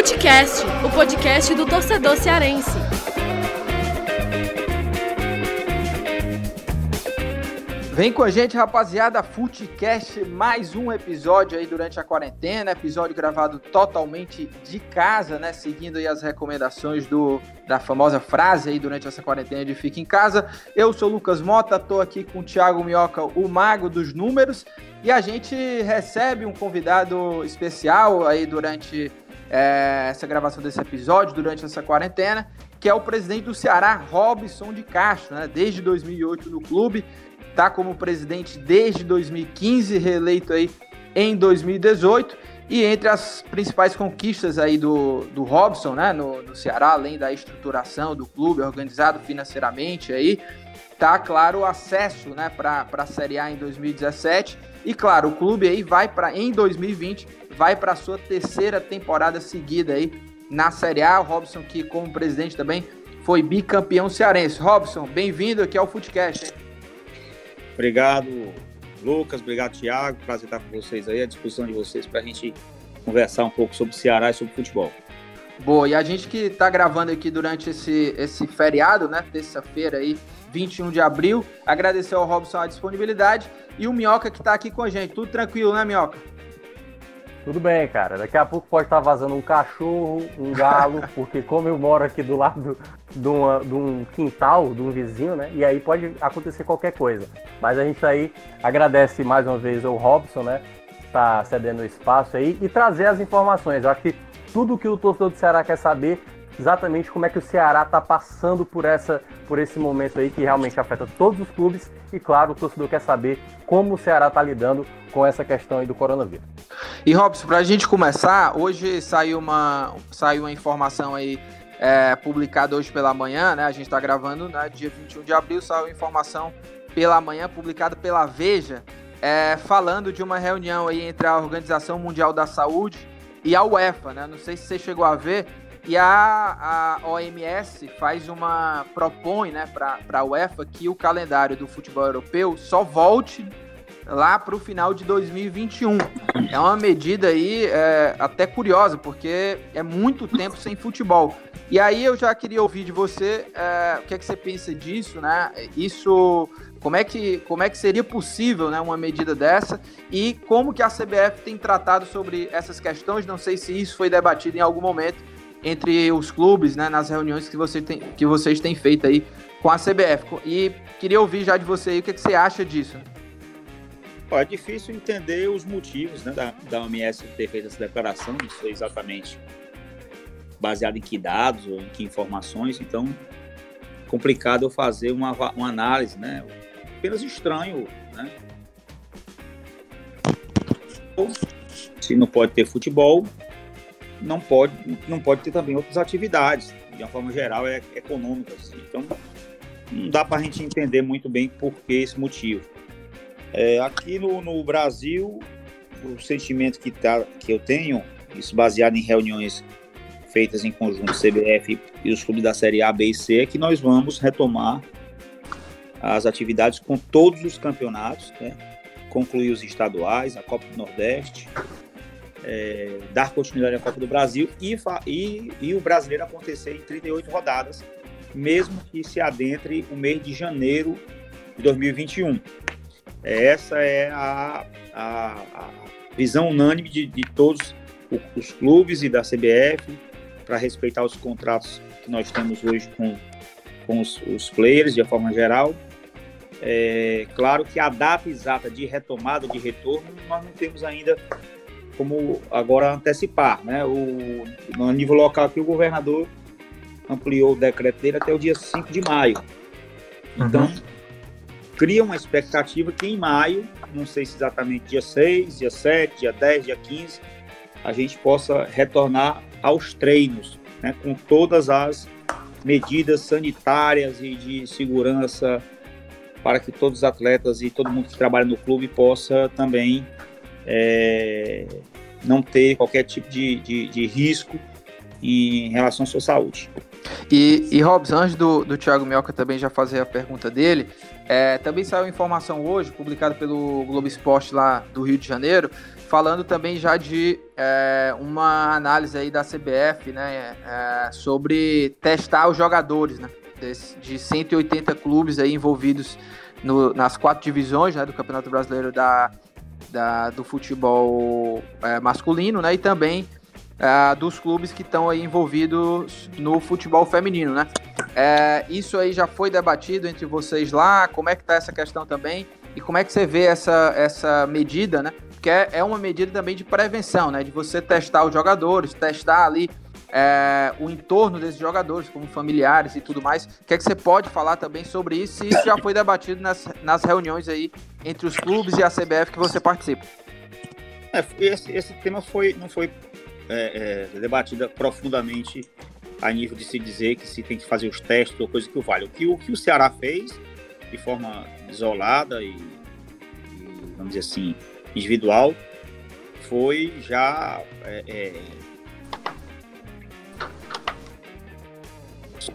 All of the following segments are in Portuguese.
Futecast, o podcast do torcedor cearense. Vem com a gente, rapaziada, Futecast, mais um episódio aí durante a quarentena, episódio gravado totalmente de casa, né, seguindo aí as recomendações do, da famosa frase aí durante essa quarentena de fica em casa. Eu sou o Lucas Mota, tô aqui com o Thiago Minhoca, o mago dos números, e a gente recebe um convidado especial aí durante é, essa gravação desse episódio, durante essa quarentena, que é o presidente do Ceará, Robson de Castro, né, desde 2008 no clube, está como presidente desde 2015, reeleito aí em 2018. E entre as principais conquistas aí do, do Robson, né, no, no Ceará, além da estruturação do clube, organizado financeiramente aí, tá claro o acesso, né, para a Série A em 2017. E claro, o clube aí vai para em 2020 vai para sua terceira temporada seguida aí na Série A. O Robson que como presidente também foi bicampeão cearense. Robson, bem-vindo aqui ao Footcast. Hein? Obrigado, Lucas. Obrigado, Thiago. Prazer estar com vocês aí, à disposição de vocês para a gente conversar um pouco sobre o Ceará e sobre futebol. Boa, e a gente que está gravando aqui durante esse, esse feriado, né? Terça-feira aí, 21 de abril. Agradecer ao Robson a disponibilidade e o Minhoca que está aqui com a gente. Tudo tranquilo, né, Minhoca? Tudo bem, cara. Daqui a pouco pode estar vazando um cachorro, um galo, porque como eu moro aqui do lado de, uma, de, um quintal, de um vizinho, né? E aí pode acontecer qualquer coisa. Mas a gente aí agradece mais uma vez ao Robson, né? Tá cedendo espaço aí e trazer as informações. Eu acho que tudo que o torcedor do Ceará quer saber exatamente como é que o Ceará está passando por, essa, por esse momento aí que realmente afeta todos os clubes e, claro, o torcedor quer saber como o Ceará está lidando com essa questão aí do coronavírus. E Robson, para a gente começar, hoje saiu uma, saiu uma informação aí é, publicada hoje pela manhã, né? A gente está gravando né, dia 21 de abril, saiu informação pela manhã publicada pela Veja, é, falando de uma reunião aí entre a Organização Mundial da Saúde e a UEFA, né? Não sei se você chegou a ver, e a, a OMS faz uma propõe, né, para a UEFA que o calendário do futebol europeu só volte lá para o final de 2021. É uma medida aí é, até curiosa, porque é muito tempo sem futebol. E aí eu já queria ouvir de você é, o que, é que você pensa disso, né? Isso, como é que, como é que seria possível, né, uma medida dessa? E como que a CBF tem tratado sobre essas questões? Não sei se isso foi debatido em algum momento entre os clubes, né, nas reuniões que, você tem, que vocês têm feito aí com a CBF. E queria ouvir já de você aí o que, é que você acha disso. É difícil entender os motivos né, da, da OMS ter feito essa declaração, não sei exatamente baseado em que dados ou em que informações, então complicado eu fazer uma, uma análise, né? Apenas estranho, né? Se não pode ter futebol, não pode, não pode ter também outras atividades, de uma forma geral, é, econômicas. Então, não dá para a gente entender muito bem por que esse motivo. É, aqui no, no, Brasil, o sentimento que, tá, que eu tenho, isso baseado em reuniões feitas em conjunto CBF e os clubes da Série A, B e C, é que nós vamos retomar as atividades com todos os campeonatos, né? concluir os estaduais, a Copa do Nordeste, é, dar continuidade à Copa do Brasil e, e, e, o brasileiro acontecer em 38 rodadas, mesmo que se adentre o mês de janeiro de 2021. Essa é a, a, a visão unânime de, de todos os clubes e da CBF para respeitar os contratos que nós temos hoje com, com os, os players de forma geral. É, claro que a data exata de retomada, de retorno, nós não temos ainda como agora antecipar, né? O, no nível local aqui, o governador ampliou o decreto dele até o dia 5 de maio. Então, uhum. cria uma expectativa que em maio, não sei se exatamente dia 6, dia 7, dia 10, dia 15, a gente possa retornar aos treinos, né? Com todas as medidas sanitárias e de segurança para que todos os atletas e todo mundo que trabalha no clube possa também é, não ter qualquer tipo de, de, de, risco em relação à sua saúde. E, e Robson, antes do, do Thiago Mioca também já fazer a pergunta dele, é, também saiu informação hoje, publicada pelo Globo Esporte lá do Rio de Janeiro, falando também já de é, uma análise aí da CBF, né, é, sobre testar os jogadores, né, de 180 clubes aí envolvidos no, nas quatro divisões né, do Campeonato Brasileiro da, da do futebol é, masculino, né, e também é, dos clubes que estão envolvidos no futebol feminino, né? É, isso aí já foi debatido entre vocês lá, como é que tá essa questão também? E como é que você vê essa, essa medida, né? Porque é, é uma medida também de prevenção, né? De você testar os jogadores, testar ali é, o entorno desses jogadores, como familiares e tudo mais. O que é que você pode falar também sobre isso? Isso já foi debatido nas, nas reuniões aí entre os clubes e a CBF que você participa. É, esse, esse tema foi, não foi é, é, debatida profundamente a nível de se dizer que se tem que fazer os testes ou coisa que o vale. O que o, que o Ceará fez de forma isolada e, e vamos dizer assim, individual, foi já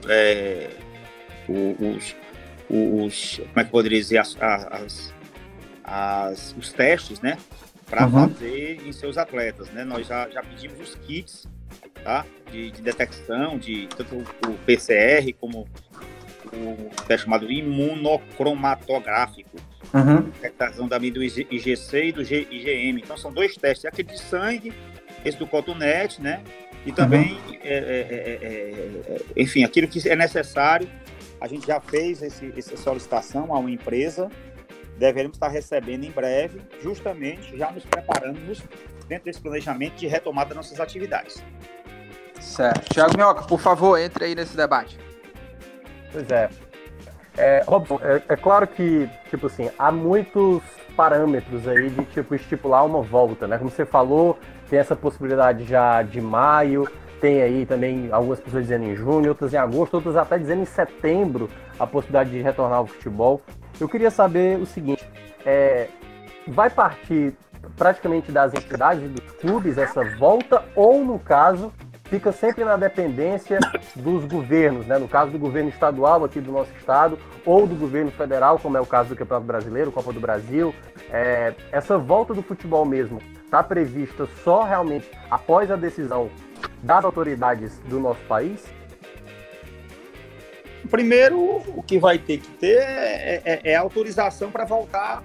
é, os, os, como é que eu poderia dizer, as, as, as os testes, né, para uhum. fazer em seus atletas, né? Nós já, já pedimos os kits, tá? De, de detecção, de tanto o PCR como o teste chamado imunocromatográfico, uhum. detecção também do IGC e do IgM. Então são dois testes, aquele de sangue, esse do cotonete, né? E também, uhum. É, é, é, enfim, aquilo que é necessário. A gente já fez esse, essa solicitação a uma empresa deveremos estar recebendo em breve, justamente já nos preparando dentro desse planejamento de retomada das nossas atividades. Certo. Tiago Minhoca, por favor, entre aí nesse debate. Pois é. É, Robson, é, é, claro que, tipo assim, há muitos parâmetros aí de, tipo, estipular uma volta, né? Como você falou, tem essa possibilidade já de maio, tem aí também algumas pessoas dizendo em junho, outras em agosto, outras até dizendo em setembro a possibilidade de retornar ao futebol. Eu queria saber o seguinte: é, vai partir praticamente das entidades dos clubes essa volta, ou no caso, fica sempre na dependência dos governos, né? no caso do governo estadual aqui do nosso estado, ou do governo federal, como é o caso do Campeonato Brasileiro, Copa do Brasil. É, essa volta do futebol mesmo está prevista só realmente após a decisão das autoridades do nosso país? Primeiro, o que vai ter que ter é, é, é autorização para voltar,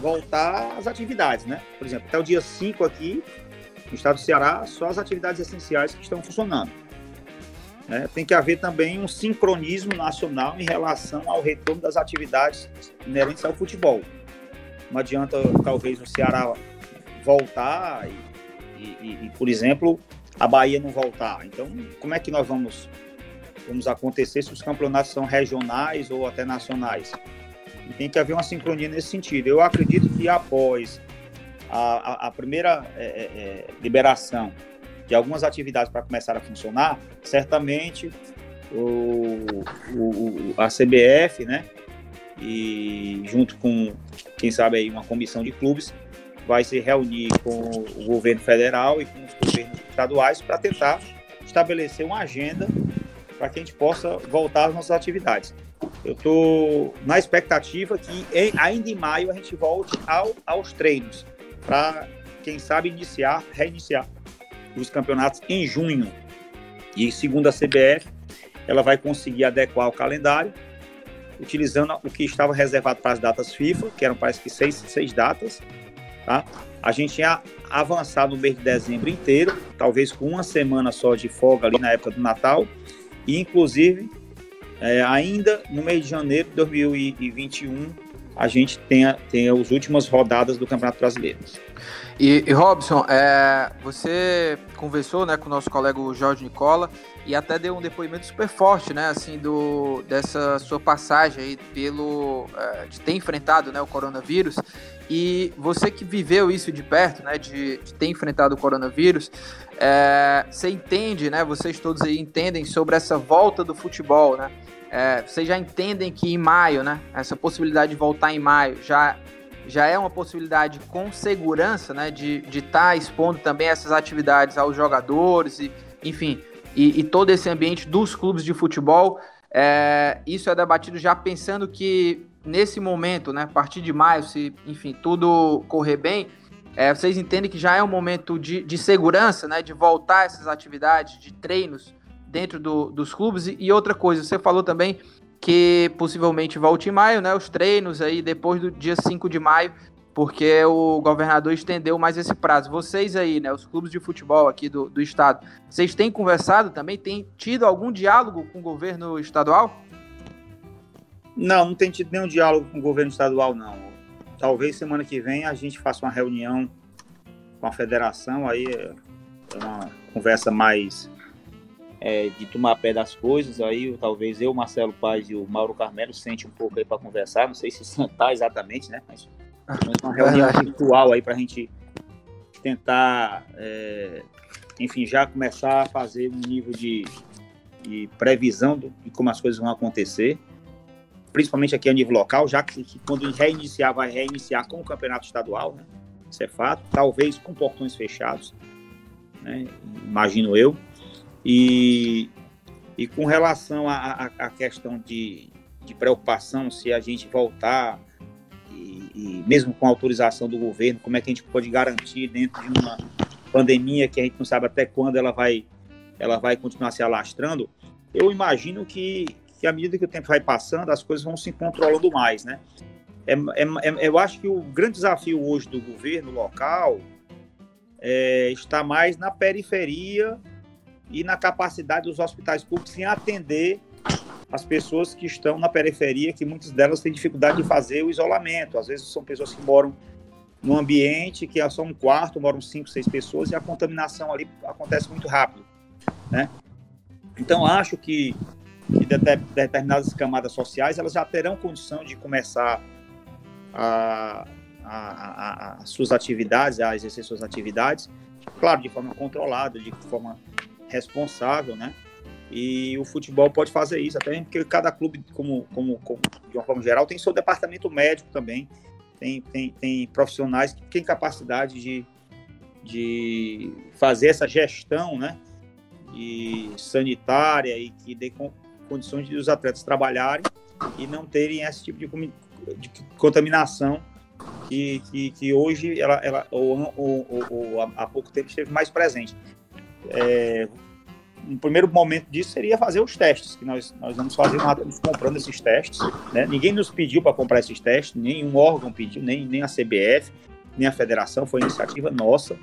voltar às atividades, né? Por exemplo, até o dia 5 aqui, no estado do Ceará, só as atividades essenciais que estão funcionando. É, tem que haver também um sincronismo nacional em relação ao retorno das atividades inerentes ao futebol. Não adianta, talvez, o Ceará voltar e, e, e, por exemplo, a Bahia não voltar. Então, como é que nós vamos vamos acontecer se os campeonatos são regionais ou até nacionais. E tem que haver uma sincronia nesse sentido. Eu acredito que após a, a, a primeira é, é, é liberação de algumas atividades para começar a funcionar, certamente o, o, a CBF, né, e junto com, quem sabe aí, uma comissão de clubes, vai se reunir com o governo federal e com os governos estaduais para tentar estabelecer uma agenda para que a gente possa voltar às nossas atividades. Eu estou na expectativa que em, ainda em maio a gente volte ao, aos treinos, para, quem sabe, iniciar, reiniciar os campeonatos em junho. E segundo a CBF, ela vai conseguir adequar o calendário, utilizando o que estava reservado para as datas FIFA, que eram parece que seis, seis datas. Tá? A gente tinha avançado no mês de dezembro inteiro, talvez com uma semana só de folga ali na época do Natal, e, inclusive, é, ainda no mês de janeiro de 2021, a gente tem, a, tem as últimas rodadas do Campeonato Brasileiro. E, e Robson, é, você conversou né, com o nosso colega Jorge Nicola e até deu um depoimento super forte, né, assim, do, dessa sua passagem aí pelo, é, de ter enfrentado né, o coronavírus e você que viveu isso de perto, né, de, de ter enfrentado o coronavírus, é, você entende, né, vocês todos aí entendem sobre essa volta do futebol, né? É, vocês já entendem que em maio, né, essa possibilidade de voltar em maio já, já é uma possibilidade com segurança, né, de estar tá expondo também essas atividades aos jogadores e, enfim, e, e todo esse ambiente dos clubes de futebol. É, isso é debatido já pensando que nesse momento, né, a partir de maio, se enfim tudo correr bem, É, vocês entendem que já é um momento de, de segurança, né? De voltar essas atividades de treinos dentro do, dos clubes. E, e, outra coisa, você falou também que possivelmente volte em maio, né? Os treinos aí depois do dia 5 de maio, porque o governador estendeu mais esse prazo. Vocês aí, né? Os clubes de futebol aqui do, do estado, vocês têm conversado também? Têm tido algum diálogo com o governo estadual? Não, não tem tido nenhum diálogo com o governo estadual, não. Talvez semana que vem a gente faça uma reunião com a federação, aí é uma conversa mais é, de tomar pé das coisas, aí talvez eu, Marcelo Paz e o Mauro Carmelo sente um pouco aí para conversar, não sei se sentar exatamente, né, mas uma reunião virtual aí para a gente tentar, é, enfim, já começar a fazer um nível de, de previsão de como as coisas vão acontecer principalmente aqui a nível local, já que, que quando reiniciar, vai reiniciar com o campeonato estadual, né? Isso é fato, talvez com portões fechados, né? Imagino eu. E, e com relação à questão de, de preocupação, se a gente voltar e, e, mesmo com autorização do governo, como é que a gente pode garantir dentro de uma pandemia que a gente não sabe até quando ela vai, ela vai continuar se alastrando, eu imagino que, que à medida que o tempo vai passando, as coisas vão se controlando mais, né? É, é, é, eu acho que o grande desafio hoje do governo local é, está mais na periferia e na capacidade dos hospitais públicos em atender as pessoas que estão na periferia, que muitas delas têm dificuldade de fazer o isolamento. Às vezes são pessoas que moram num ambiente que é só um quarto, moram cinco, seis pessoas e a contaminação ali acontece muito rápido, né? Então acho que que de determinadas camadas sociais elas já terão condição de começar a, a, a, a, suas atividades, a exercer suas atividades, claro, de forma controlada, de forma responsável, né? E o futebol pode fazer isso, até porque cada clube, como, como, como de uma forma geral, tem seu departamento médico também, tem, tem, tem profissionais que têm capacidade de, de fazer essa gestão, né? E sanitária e que dê condições de os atletas trabalharem e não terem esse tipo de, de contaminação que, que, que, hoje, ela, ela ou, ou, ou, há pouco tempo, esteve mais presente. É, um primeiro momento disso seria fazer os testes, que nós, nós vamos fazer, nós estamos comprando esses testes. Né? Ninguém nos pediu para comprar esses testes, nenhum órgão pediu, nem, nem a CBF, nem a federação, foi iniciativa nossa,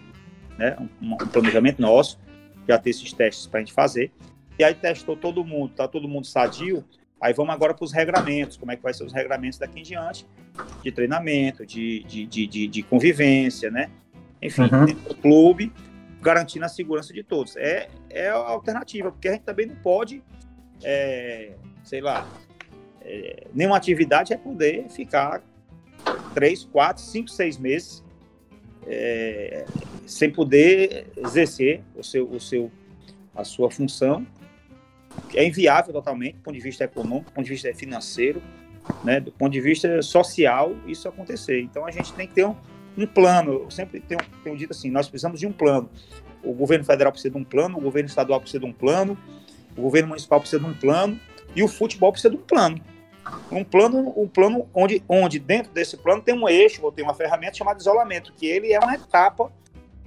né? um, um planejamento nosso, já ter esses testes para a gente fazer. E aí testou todo mundo, tá todo mundo sadio. Aí vamos agora para os regramentos, como é que vai ser os regramentos daqui em diante, de treinamento, de, de, de, de convivência, né? Enfim, uhum. dentro do clube, garantindo a segurança de todos. É, é a alternativa, porque a gente também não pode, é, sei lá, é, nenhuma atividade é poder ficar três, quatro, cinco, seis meses é, sem poder exercer o seu, o seu, a sua função é inviável totalmente, do ponto de vista econômico, do ponto de vista financeiro, né, do ponto de vista social, isso acontecer. Então a gente tem que ter um, um plano. Eu sempre tenho, tenho dito assim: nós precisamos de um plano. O governo federal precisa de um plano, o governo estadual precisa de um plano, o governo municipal precisa de um plano e o futebol precisa de um plano. Um plano, um plano onde, onde dentro desse plano tem um eixo ou tem uma ferramenta chamada isolamento, que ele é uma etapa,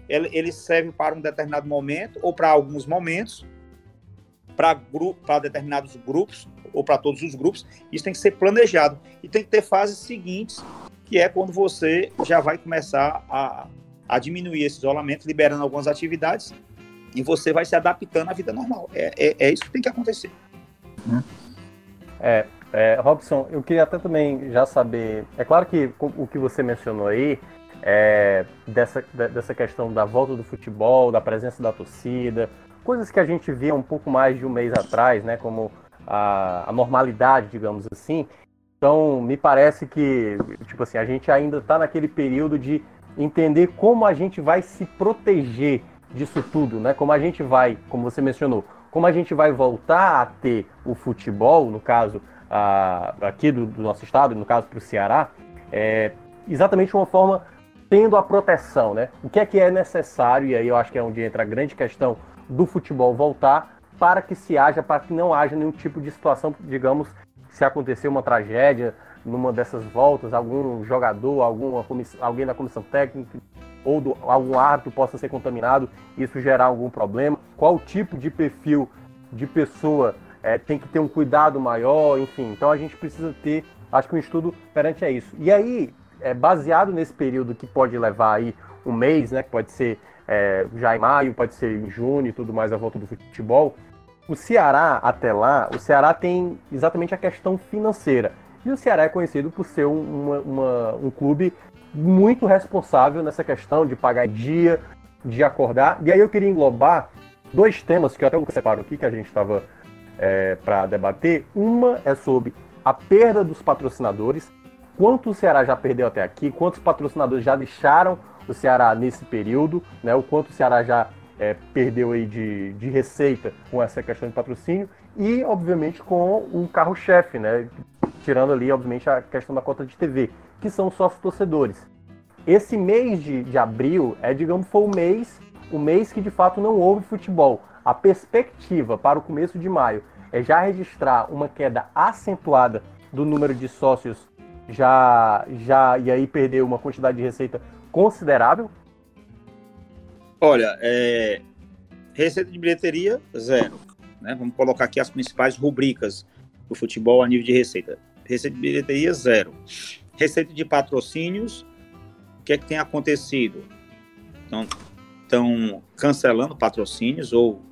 ele, ele serve para um determinado momento ou para alguns momentos, para determinados grupos ou para todos os grupos, isso tem que ser planejado. E tem que ter fases seguintes, que é quando você já vai começar a, a diminuir esse isolamento, liberando algumas atividades, e você vai se adaptando à vida normal. É, é, é isso que tem que acontecer. É, é, Robson, eu queria até também já saber. É claro que o que você mencionou aí, é, dessa, dessa questão da volta do futebol, da presença da torcida, coisas que a gente via um pouco mais de um mês atrás, né, como a, a normalidade, digamos assim. Então, me parece que, tipo assim, a gente ainda está naquele período de entender como a gente vai se proteger disso tudo, né? Como a gente vai, como você mencionou, como a gente vai voltar a ter o futebol, no caso a, aqui do, do, nosso estado, no caso para o Ceará, é, exatamente uma forma tendo a proteção, né? O que é que é necessário, e aí eu acho que é onde entra a grande questão do futebol voltar para que se haja, para que não haja nenhum tipo de situação, digamos, se acontecer uma tragédia numa dessas voltas, algum jogador, alguma alguém da comissão técnica ou do, algum árbitro possa ser contaminado, isso gerar algum problema, qual tipo de perfil de pessoa é, tem que ter um cuidado maior, enfim. Então a gente precisa ter, acho que um estudo perante a isso. E aí, é, baseado nesse período que pode levar aí um mês, né, que pode ser é, já em maio, pode ser em junho e tudo mais a volta do futebol, o Ceará, até lá, o Ceará tem exatamente a questão financeira. E o Ceará é conhecido por ser uma, uma, um clube muito responsável nessa questão de pagar dia, de acordar. E aí eu queria englobar dois temas que eu até separo aqui, que a gente estava é, para debater. Uma é sobre a perda dos patrocinadores. Quanto o Ceará já perdeu até aqui? Quantos patrocinadores já deixaram o Ceará nesse período? Né? O quanto o Ceará já é, perdeu aí de, de receita com essa questão de patrocínio? E, obviamente, com o carro-chefe, né? tirando ali, obviamente, a questão da cota de TV, que são os sócios torcedores. Esse mês de, de abril é, digamos, foi o mês, o mês que de fato não houve futebol. A perspectiva para o começo de maio é já registrar uma queda acentuada do número de sócios já já e aí perder uma quantidade de receita considerável? Olha, é, receita de bilheteria zero. Né? Vamos colocar aqui as principais rubricas do futebol a nível de receita. Receita de bilheteria, zero. Receita de patrocínios, o que é que tem acontecido? Então, estão cancelando patrocínios ou,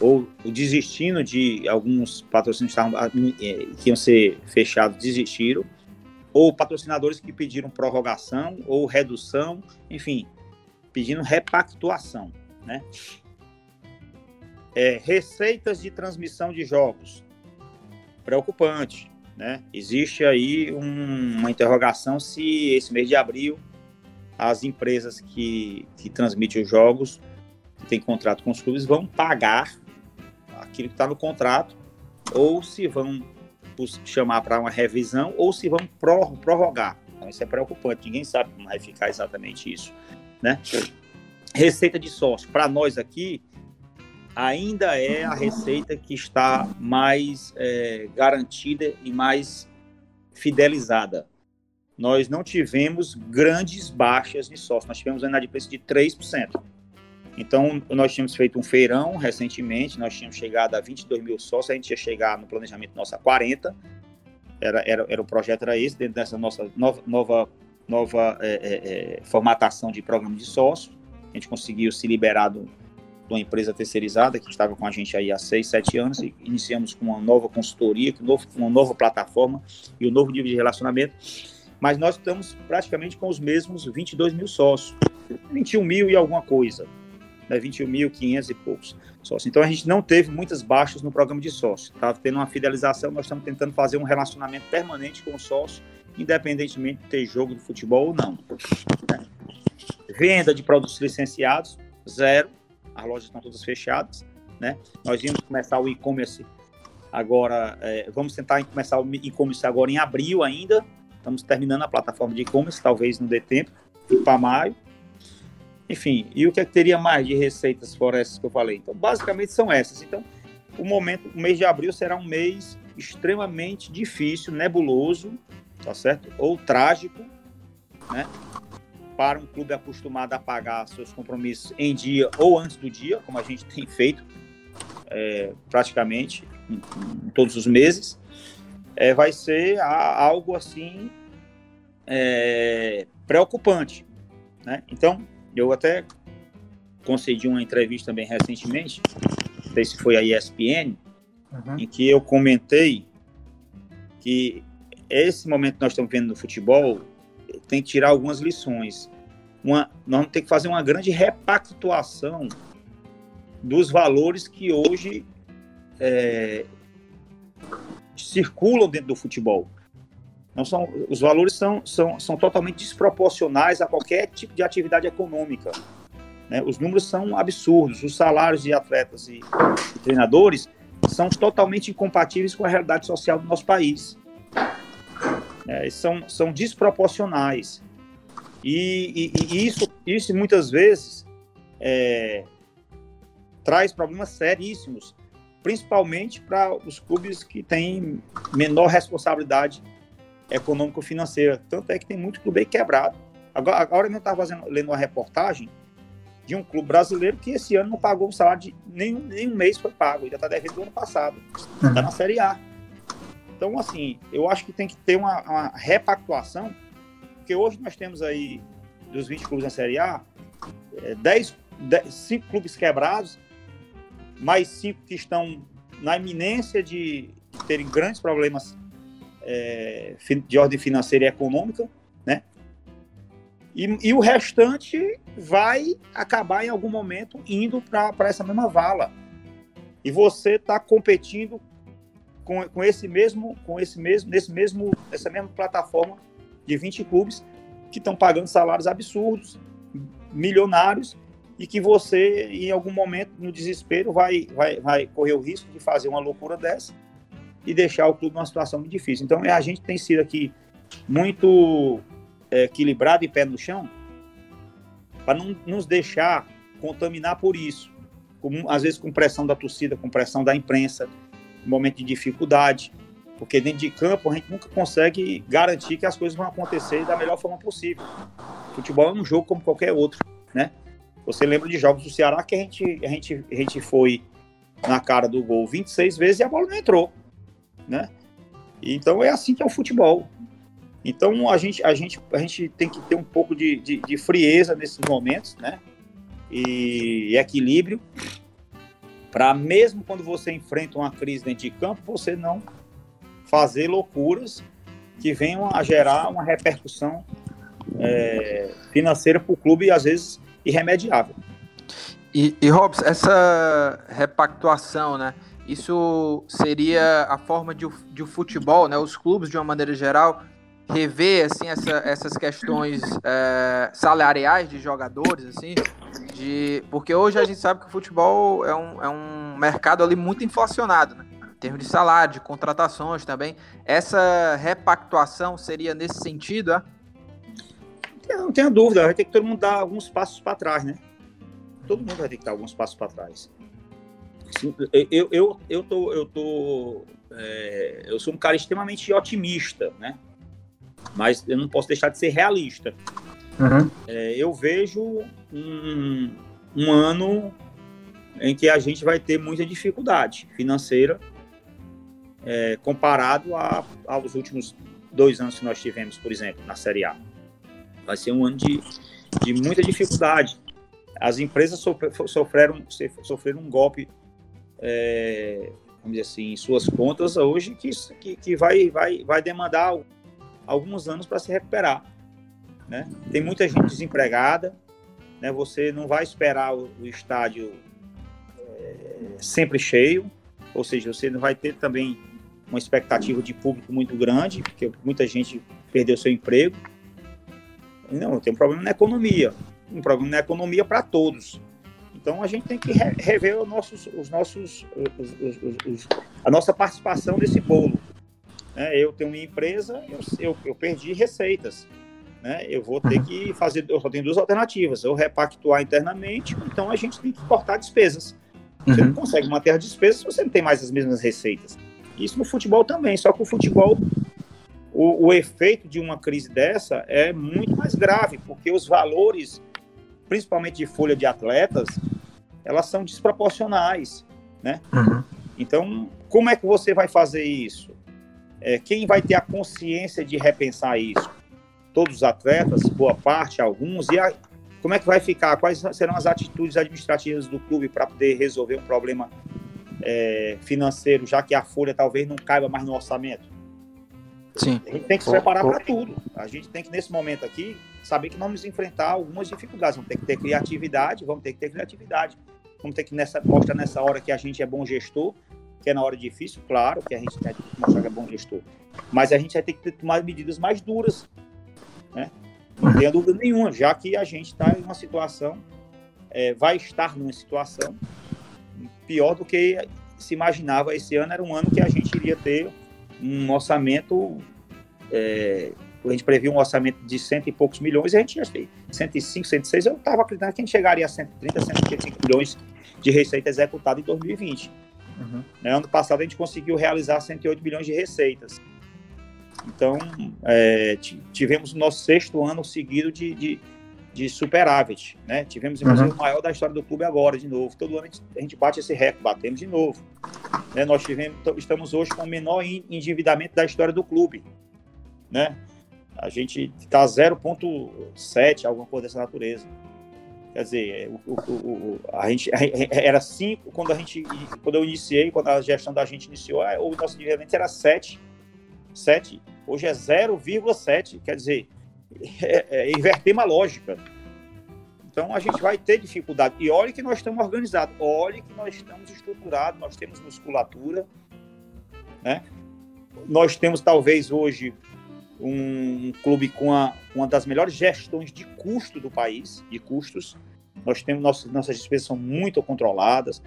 ou desistindo de alguns patrocínios que, eh, que iam ser fechados, desistiram. Ou patrocinadores que pediram prorrogação ou redução, enfim, pedindo repactuação, né? É, receitas de transmissão de jogos. Preocupante. Né? Existe aí um, uma interrogação se esse mês de abril as empresas que, que transmitem os jogos, que têm contrato com os clubes, vão pagar aquilo que está no contrato, ou se vão chamar para uma revisão, ou se vão prorrogar. Então, isso é preocupante, ninguém sabe como vai ficar exatamente isso. Né? Receita de sócio, para nós aqui, ainda é a receita que está mais é, garantida e mais fidelizada. Nós não tivemos grandes baixas de sócios, nós tivemos uma inadimplência de 3%. Então, nós tínhamos feito um feirão recentemente, nós tínhamos chegado a 22 mil sócios, a gente ia chegar no planejamento nosso a 40, era, era, era o projeto era esse, dentro dessa nossa nova, nova, nova é, é, é formatação de programa de sócio. A gente conseguiu se liberar do, de uma empresa terceirizada que estava com a gente aí há seis, sete anos e iniciamos com uma nova consultoria, com uma nova plataforma e um novo nível de relacionamento. Mas nós estamos praticamente com os mesmos 22 mil sócios, 21 mil e alguma coisa, né? 21 mil, 500 e poucos sócios. Então a gente não teve muitas baixas no programa de sócio. Estava tendo uma fidelização, nós estamos tentando fazer um relacionamento permanente com o sócio, independentemente de ter jogo de futebol ou não. Né? Venda de produtos licenciados, zero as lojas estão todas fechadas, né? Nós íamos começar o e-commerce agora, é, vamos tentar começar o e-commerce agora em abril ainda, estamos terminando a plataforma de e-commerce, talvez não dê tempo, para maio. Enfim, e o que, é que teria mais de receitas fora essas que eu falei? Então, basicamente são essas. Então, o momento, o mês de abril será um mês extremamente difícil, nebuloso, tá certo? Ou trágico, né? para um clube acostumado a pagar seus compromissos em dia ou antes do dia, como a gente tem feito é, praticamente em, em, todos os meses, é, vai ser a, algo assim é, preocupante. Né? Então, eu até concedi uma entrevista também recentemente, não sei se foi a ESPN, uhum. em que eu comentei que esse momento que nós estamos vendo no futebol tem que tirar algumas lições. Uma, nós vamos ter que fazer uma grande repactuação dos valores que hoje é, circulam dentro do futebol. Não são, os valores são, são, são totalmente desproporcionais a qualquer tipo de atividade econômica. Né? Os números são absurdos. Os salários de atletas e, e treinadores são totalmente incompatíveis com a realidade social do nosso país é, são, são desproporcionais. E, e, e, isso, isso muitas vezes é, traz problemas seríssimos, principalmente para os clubes que têm menor responsabilidade econômico-financeira. Tanto é que tem muito clube aí quebrado, Agora, agora eu estava lendo uma reportagem de um clube brasileiro que esse ano não pagou o salário de nenhum, nenhum mês foi pago, já está devendo do ano passado. Está na Série A. Então, assim, eu acho que tem que ter uma, uma repactuação, porque hoje nós temos aí, dos 20 clubes na Série A, 10, 10 5 clubes quebrados, mais 5 que estão na iminência de terem grandes problemas é, de ordem financeira e econômica, né? E, e o restante vai acabar em algum momento indo para essa mesma vala. E você está competindo com, com esse mesmo, com esse mesmo, nesse mesmo, essa mesma plataforma de 20 clubes que estão pagando salários absurdos, milionários, e que você, em algum momento, no desespero, vai, vai, vai correr o risco de fazer uma loucura dessa e deixar o clube numa situação muito difícil. Então, a gente tem sido aqui muito é, equilibrado e pé no chão, para não nos deixar contaminar por isso. Às vezes com pressão da torcida, com pressão da imprensa, momento de dificuldade, porque dentro de campo a gente nunca consegue garantir que as coisas vão acontecer da melhor forma possível. Futebol é um jogo como qualquer outro, né? Você lembra de jogos do Ceará que a gente, a gente, a gente foi na cara do gol 26 vezes e a bola não entrou, né? Então é assim que é o futebol. Então a gente, a gente, a gente tem que ter um pouco de, de, de frieza nesses momentos, né? E, e equilíbrio para mesmo quando você enfrenta uma crise dentro de campo, você não fazer loucuras que venham a gerar uma repercussão é, financeira para o clube às vezes irremediável. E, e Robson, essa repactuação, né? Isso seria a forma de, de o futebol, né? Os clubes de uma maneira geral rever assim essa, essas questões é, salariais de jogadores assim de porque hoje a gente sabe que o futebol é um, é um mercado ali muito inflacionado né? em termos de salário de contratações também essa repactuação seria nesse sentido é? não tenho dúvida vai ter que todo mundo dar alguns passos para trás né todo mundo vai ter que dar alguns passos para trás eu eu eu tô eu tô é, eu sou um cara extremamente otimista né mas eu não posso deixar de ser realista. Uhum. É, eu vejo um, um ano em que a gente vai ter muita dificuldade financeira é, comparado a, aos últimos dois anos que nós tivemos, por exemplo, na Série A. Vai ser um ano de, de muita dificuldade. As empresas sofreram, sofreram um golpe, é, vamos dizer assim, suas contas hoje que, que, que vai, vai, vai demandar alguns anos para se recuperar. Né? Tem muita gente desempregada, né? você não vai esperar o, o estádio é, sempre cheio, ou seja, você não vai ter também uma expectativa de público muito grande, porque muita gente perdeu seu emprego. Não, tem um problema na economia, um problema na economia para todos. Então a gente tem que rever os nossos, os nossos, os, os, a nossa participação nesse bolo. Né? Eu tenho uma empresa, eu, eu, eu perdi receitas. Né? Eu vou ter que fazer, eu só tenho duas alternativas, ou repactuar internamente, ou então a gente tem que cortar despesas. Você uhum. não consegue manter as despesas se você não tem mais as mesmas receitas. Isso no futebol também, só que o futebol, o, o efeito de uma crise dessa é muito mais grave, porque os valores, principalmente de folha de atletas, elas são desproporcionais, né? Uhum. Então, como é que você vai fazer isso? É, quem vai ter a consciência de repensar isso? Todos os atletas, boa parte, alguns, e a, como é que vai ficar? Quais serão as atitudes administrativas do clube para poder resolver um problema é, financeiro, já que a folha talvez não caiba mais no orçamento? Sim. A gente tem que se preparar para tudo. A gente tem que, nesse momento aqui, saber que vamos enfrentar algumas dificuldades. Vamos ter que ter criatividade, vamos ter que ter criatividade. Vamos ter que nessa, mostrar nessa hora que a gente é bom gestor que é na hora difícil, claro, que a gente tem que mostrar que é bom gestor. Mas a gente vai ter que tomar medidas mais duras, né? Não tenha dúvida nenhuma, já que a gente está em uma situação, é, vai estar numa situação pior do que se imaginava. Esse ano era um ano que a gente iria ter um orçamento, é, a gente previu um orçamento de cento e poucos milhões, e a gente já fez 105, 106, eu estava acreditando que a gente chegaria a 130, 135 milhões de receita executada em 2020. Uhum. Né, ano passado a gente conseguiu realizar 108 bilhões de receitas. Então, é, tivemos o nosso sexto ano seguido de, de, de superávit, né? Tivemos, inclusive, uhum. o maior da história do clube agora, de novo. Todo ano a gente, a gente bate esse recorde, batemos de novo. Né? Nós tivemos, estamos hoje com o menor endividamento da história do clube, né? A gente está 0,7, alguma coisa dessa natureza. Quer dizer, o, o, o, a gente era 5 quando a gente quando eu iniciei, quando a gestão da gente iniciou, é, o nosso endividamento era 7. 7, hoje é 0,7, quer dizer, é, é, inverter uma lógica. Então a gente vai ter dificuldade. E olhe que nós estamos organizados, olhe que nós estamos estruturados, nós temos musculatura, né? Nós temos talvez hoje um clube com a, uma das melhores gestões de custo do país, de custos. Nós temos nossas, nossas despesas são muito controladas.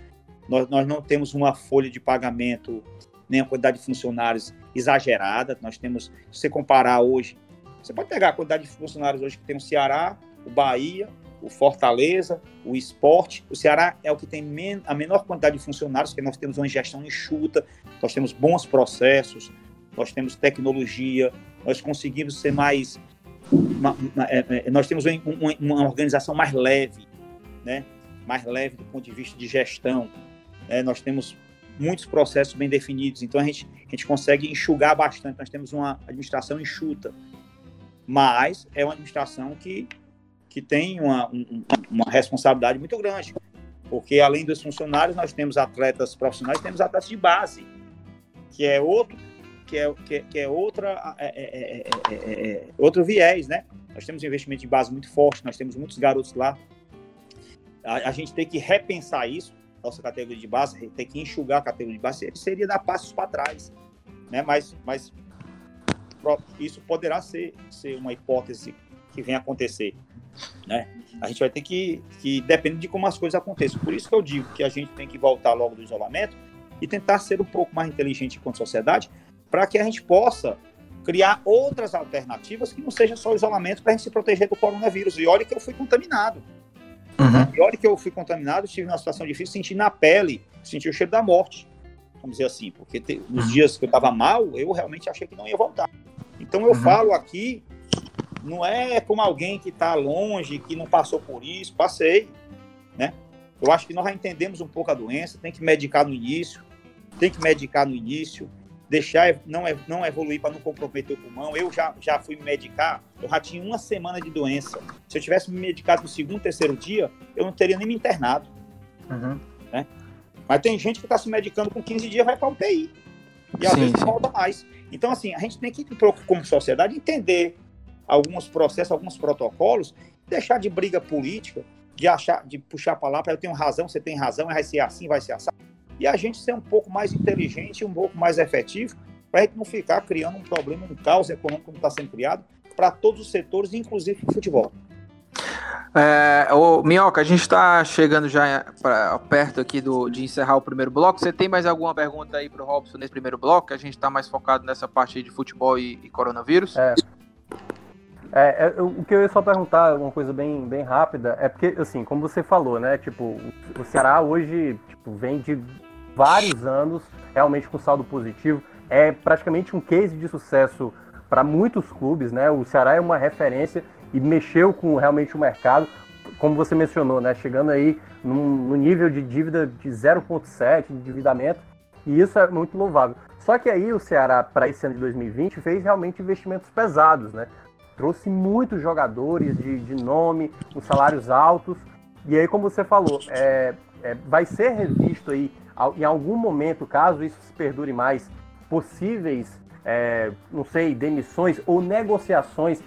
Nós, nós não temos uma folha de pagamento nem a quantidade de funcionários exagerada. Nós temos, se você comparar hoje, você pode pegar a quantidade de funcionários hoje que tem o Ceará, o Bahia, o Fortaleza, o Esporte. O Ceará é o que tem men a menor quantidade de funcionários, porque nós temos uma gestão enxuta, nós temos bons processos, nós temos tecnologia, nós conseguimos ser mais. Uma, uma, é, é, nós temos uma, uma, organização mais leve, né? mais leve do ponto de vista de gestão. Né? Nós temos muitos processos bem definidos, então a gente, a gente consegue enxugar bastante. Nós temos uma administração enxuta, mas é uma administração que, que tem uma, um, uma responsabilidade muito grande, porque além dos funcionários, nós temos atletas profissionais, temos atletas de base, que é outro que é, que, que é outra, é é, é, é, é, outro viés, né? Nós temos um investimento de base muito forte, nós temos muitos garotos lá. A, a gente tem que repensar isso, nossa categoria de base, tem que enxugar a categoria de base, seria dar passos para trás, né? Mas, mas isso poderá ser, ser uma hipótese que venha acontecer, né? A gente vai ter que, que depende de como as coisas aconteçam. Por isso que eu digo que a gente tem que voltar logo do isolamento e tentar ser um pouco mais inteligente enquanto sociedade, para que a gente possa criar outras alternativas que não seja só isolamento para a gente se proteger do coronavírus. E olha que eu fui contaminado. Uhum. E olha que eu fui contaminado, estive numa situação difícil, senti na pele, senti o cheiro da morte, vamos dizer assim, porque te, nos uhum. dias que eu estava mal, eu realmente achei que não ia voltar. Então eu uhum. falo aqui, não é como alguém que está longe, que não passou por isso, passei, né? Eu acho que nós já entendemos um pouco a doença, tem que medicar no início, tem que medicar no início, deixar não, não evoluir para não comprometer o pulmão. Eu já, já fui me medicar, eu já tinha uma semana de doença. Se eu tivesse me medicado no segundo, terceiro dia, eu não teria nem me internado. Uhum. Né? Mas tem gente que está se medicando com 15 dias vai para o UTI. E às sim, vezes sim. volta mais. Então, assim, a gente tem que, como sociedade, entender alguns processos, alguns protocolos, deixar de briga política, de achar, de puxar para lá, para eu tenho razão, você tem razão, vai ser assim, vai ser assim e a gente ser um pouco mais inteligente, um pouco mais efetivo, para a gente não ficar criando um problema, um caos econômico como está sendo criado para todos os setores, inclusive o futebol. É, o Minhoca, a gente está chegando já pra, perto aqui do, de encerrar o primeiro bloco. Você tem mais alguma pergunta aí para o Robson nesse primeiro bloco? Que a gente está mais focado nessa parte de futebol e, e coronavírus. É. É, é, o que eu ia só perguntar, uma coisa bem, bem rápida, é porque, assim, como você falou, né? Tipo, o Ceará hoje tipo, vem de vários anos realmente com saldo positivo. É praticamente um case de sucesso para muitos clubes, né? O Ceará é uma referência e mexeu com realmente o mercado, como você mencionou, né? Chegando aí no nível de dívida de 0,7 de endividamento, e isso é muito louvável. Só que aí o Ceará, para esse ano de 2020, fez realmente investimentos pesados, né? Trouxe muitos jogadores de, de nome, com salários altos, e aí, como você falou, é, é, vai ser revisto aí em algum momento, caso isso se perdure mais, possíveis, é, não sei, demissões ou negociações.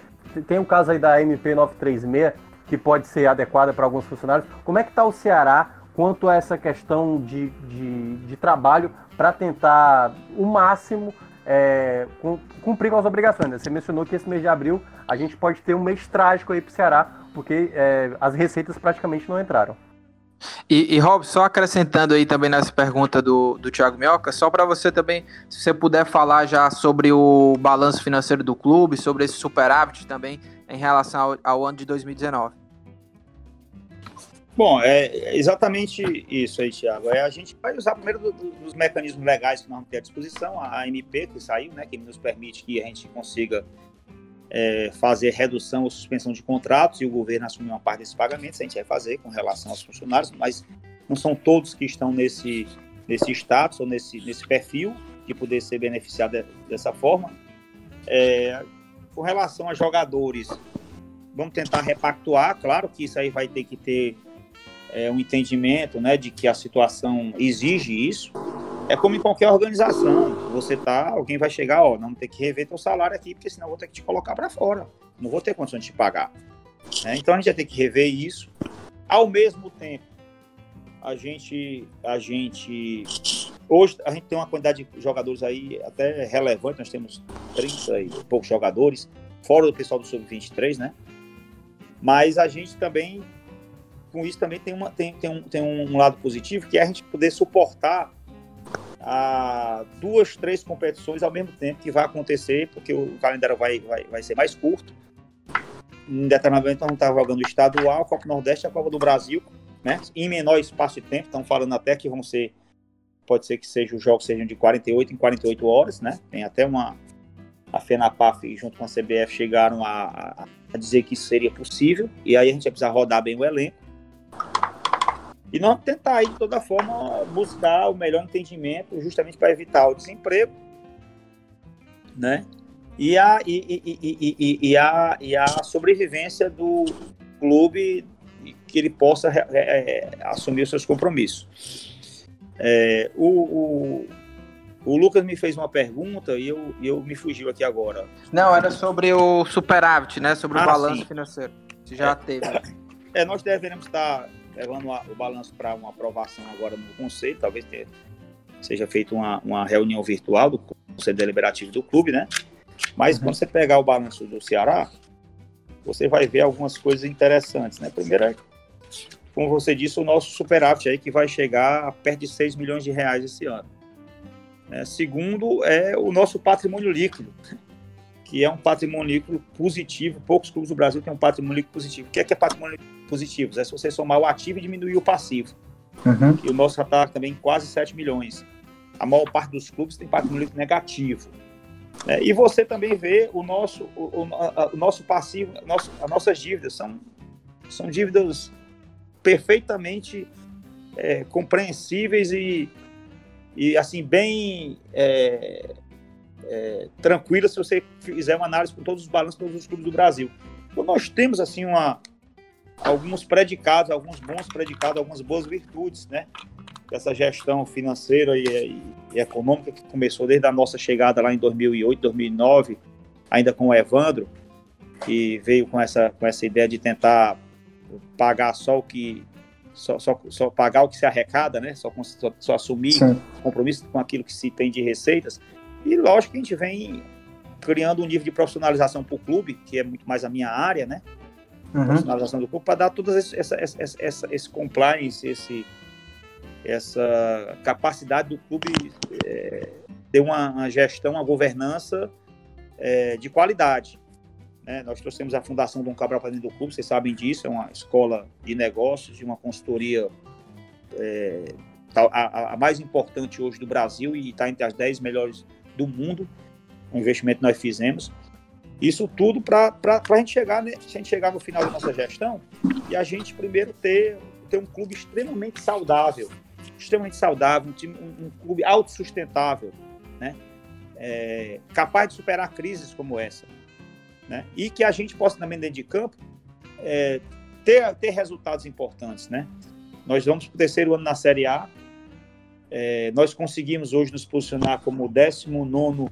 Tem o caso aí da MP 936, que pode ser adequada para alguns funcionários. Como é que está o Ceará quanto a essa questão de, de, de trabalho para tentar o máximo é, cumprir com as obrigações? Né? Você mencionou que esse mês de abril a gente pode ter um mês trágico aí para o Ceará, porque é, as receitas praticamente não entraram. E, e Rob, só acrescentando aí também nessa pergunta do, do Thiago Mioca, só para você também, se você puder falar já sobre o balanço financeiro do clube, sobre esse superávit também em relação ao, ao ano de 2019. Bom, é exatamente isso aí, Thiago. É, a gente vai usar primeiro do, do, dos mecanismos legais que nós vamos ter à disposição, a AMP que saiu, né, que nos permite que a gente consiga é, fazer redução ou suspensão de contratos e o governo assumir uma parte desses pagamentos, a gente vai fazer com relação aos funcionários, mas não são todos que estão nesse, nesse status ou nesse, nesse perfil de poder ser beneficiado de, dessa forma. É, com relação a jogadores, vamos tentar repactuar, claro que isso aí vai ter que ter é, um entendimento né, de que a situação exige isso. É como em qualquer organização, você tá, alguém vai chegar, ó, não tem que rever teu salário aqui, porque senão eu vou ter que te colocar para fora, não vou ter condições de te pagar. Né? Então a gente vai ter que rever isso. Ao mesmo tempo, a gente, a gente, hoje a gente tem uma quantidade de jogadores aí até relevante, nós temos 30 e poucos jogadores, fora do pessoal do Sub-23, né? Mas a gente também, com isso também tem, uma, tem, tem, um, tem um lado positivo, que é a gente poder suportar a duas, três competições ao mesmo tempo que vai acontecer, porque o calendário vai, vai, vai ser mais curto. Em determinado momento, nós não estávamos jogando o estadual, a Copa Nordeste e a Copa do Brasil, né? Em menor espaço de tempo, estão falando até que vão ser, pode ser que seja, os jogos sejam de 48 em 48 horas, né? Tem até uma, a FENAPAF junto com a CBF chegaram a, a, dizer que isso seria possível, e aí a gente vai precisar rodar bem o elenco. E nós vamos tentar aí, de toda forma, buscar o melhor entendimento, justamente para evitar o desemprego, né? E a, e, e, e, e, a, e a sobrevivência do clube que ele possa é, é, assumir os seus compromissos. É, o, o, o, Lucas me fez uma pergunta e eu, eu me fugiu aqui agora. Não, era sobre o superávit, né? Sobre ah, o balanço sim. financeiro. Se já é, teve. É, nós deveremos estar levando o balanço para uma aprovação agora no conselho, talvez ter, seja feita uma, uma reunião virtual do Conselho Deliberativo do clube, né? Mas uhum. quando você pegar o balanço do Ceará, você vai ver algumas coisas interessantes, né? Primeiro é como você disse, o nosso superávit aí que vai chegar a perto de 6 milhões de reais esse ano. É, segundo, é o nosso patrimônio líquido, que é um patrimônio positivo. Poucos clubes do Brasil têm um patrimônio positivo. O que é, que é patrimônio positivo? É se você somar o ativo e diminuir o passivo. Uhum. E o nosso já está também quase 7 milhões. A maior parte dos clubes tem patrimônio negativo. É, e você também vê o nosso, o, o, a, o nosso passivo, a nosso, as nossas dívidas são, são dívidas perfeitamente é, compreensíveis e, e assim bem é, é, tranquilas se você fizer uma análise com todos os balanços de todos os clubes do Brasil. Então nós temos assim uma alguns predicados, alguns bons predicados, algumas boas virtudes, né? Essa gestão financeira e, e, e, econômica que começou desde a nossa chegada lá em 2008, 2009, ainda com o Evandro, que veio com essa, com essa ideia de tentar pagar só o que só, só, só pagar o que se arrecada, né? Só, só, só assumir Sim. compromisso com aquilo que se tem de receitas. E lógico que a gente vem criando um nível de profissionalização para o clube, que é muito mais a minha área, né? Uhum. Profissionalização do clube, para dar todas esse, essa, essa, essa, esse compliance, esse, essa capacidade do clube é, ter uma, uma, gestão, uma governança é, de qualidade. Né? Nós trouxemos a Fundação Dom Cabral para dentro do clube, vocês sabem disso, é uma escola de negócios, de uma consultoria é, a, a, mais importante hoje do Brasil e está entre as 10 melhores do mundo, o investimento que nós fizemos. Isso tudo para a gente chegar, né, a gente chegar no final da nossa gestão e a gente primeiro ter, ter um clube extremamente saudável, extremamente saudável, um, time, um, um clube autossustentável, né? É, capaz de superar crises como essa né? E que a gente possa também dentro de campo é, ter, ter resultados importantes, né? Nós vamos para o terceiro ano na Série A. É, nós conseguimos hoje nos posicionar como o 19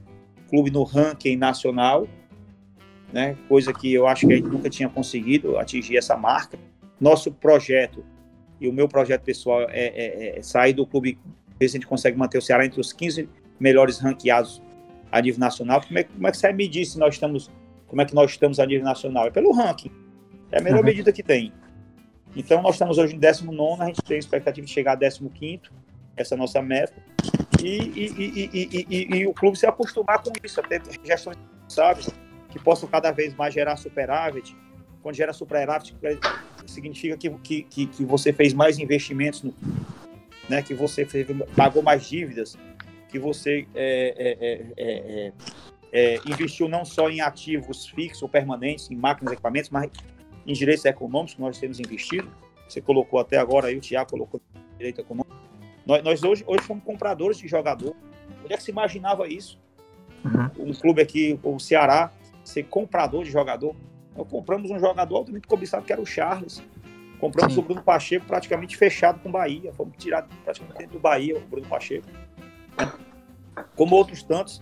clube no ranking nacional, né? Coisa que eu acho que a gente nunca tinha conseguido atingir essa marca. Nosso projeto e o meu projeto pessoal é, é, é sair do clube, ver se a gente consegue manter o Ceará entre os 15 melhores ranqueados a nível nacional. Como é, como é que você vai medir se nós estamos como é que nós estamos a nível nacional? É pelo ranking. É a melhor uhum. medida que tem. Então, nós estamos hoje em 19, a gente tem a expectativa de chegar a 15, essa é nossa meta. E, e, e, e, o clube se acostumar com isso, até gestões sabe, que possam cada vez mais gerar superávit. Quando gera superávit, significa que, que, que, você fez mais investimentos, no, né, que você fez, pagou mais dívidas, que você é, é, é, investiu não só em ativos fixos ou permanentes, em máquinas e equipamentos, mas em direitos econômicos que nós temos investido. Você colocou até agora aí, o Tiago colocou direito econômico. Nós, nós hoje, hoje somos compradores de jogador. Onde é que se imaginava isso? Uhum. Um clube aqui, o Ceará, ser comprador de jogador. Nós compramos um jogador altamente cobiçado, que era o Charles. Compramos Sim. o Bruno Pacheco praticamente fechado com o Bahia. Fomos tirar praticamente dentro do Bahia o Bruno Pacheco. Como outros tantos.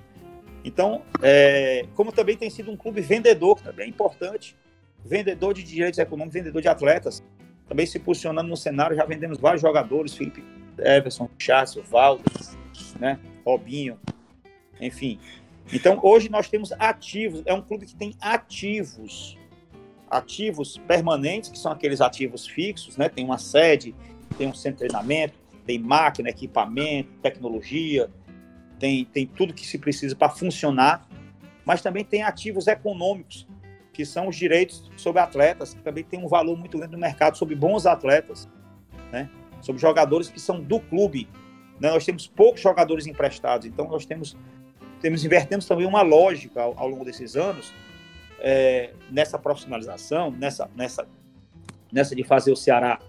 Então, é, como também tem sido um clube vendedor, que também é importante. Vendedor de direitos econômicos, vendedor de atletas. Também se posicionando no cenário, já vendemos vários jogadores, Felipe Everson, Charles, Valdo, né? Robinho, enfim. Então, hoje nós temos ativos, é um clube que tem ativos, ativos permanentes, que são aqueles ativos fixos, né? Tem uma sede, tem um centro de treinamento, tem máquina, equipamento, tecnologia, tem, tem tudo que se precisa para funcionar, mas também tem ativos econômicos, que são os direitos sobre atletas, que também tem um valor muito grande no mercado, sobre bons atletas, né? Sobre jogadores que são do clube. Né? Nós temos poucos jogadores emprestados, então nós temos, temos invertemos também uma lógica ao, ao longo desses anos é, nessa profissionalização, nessa, nessa, nessa de fazer o Ceará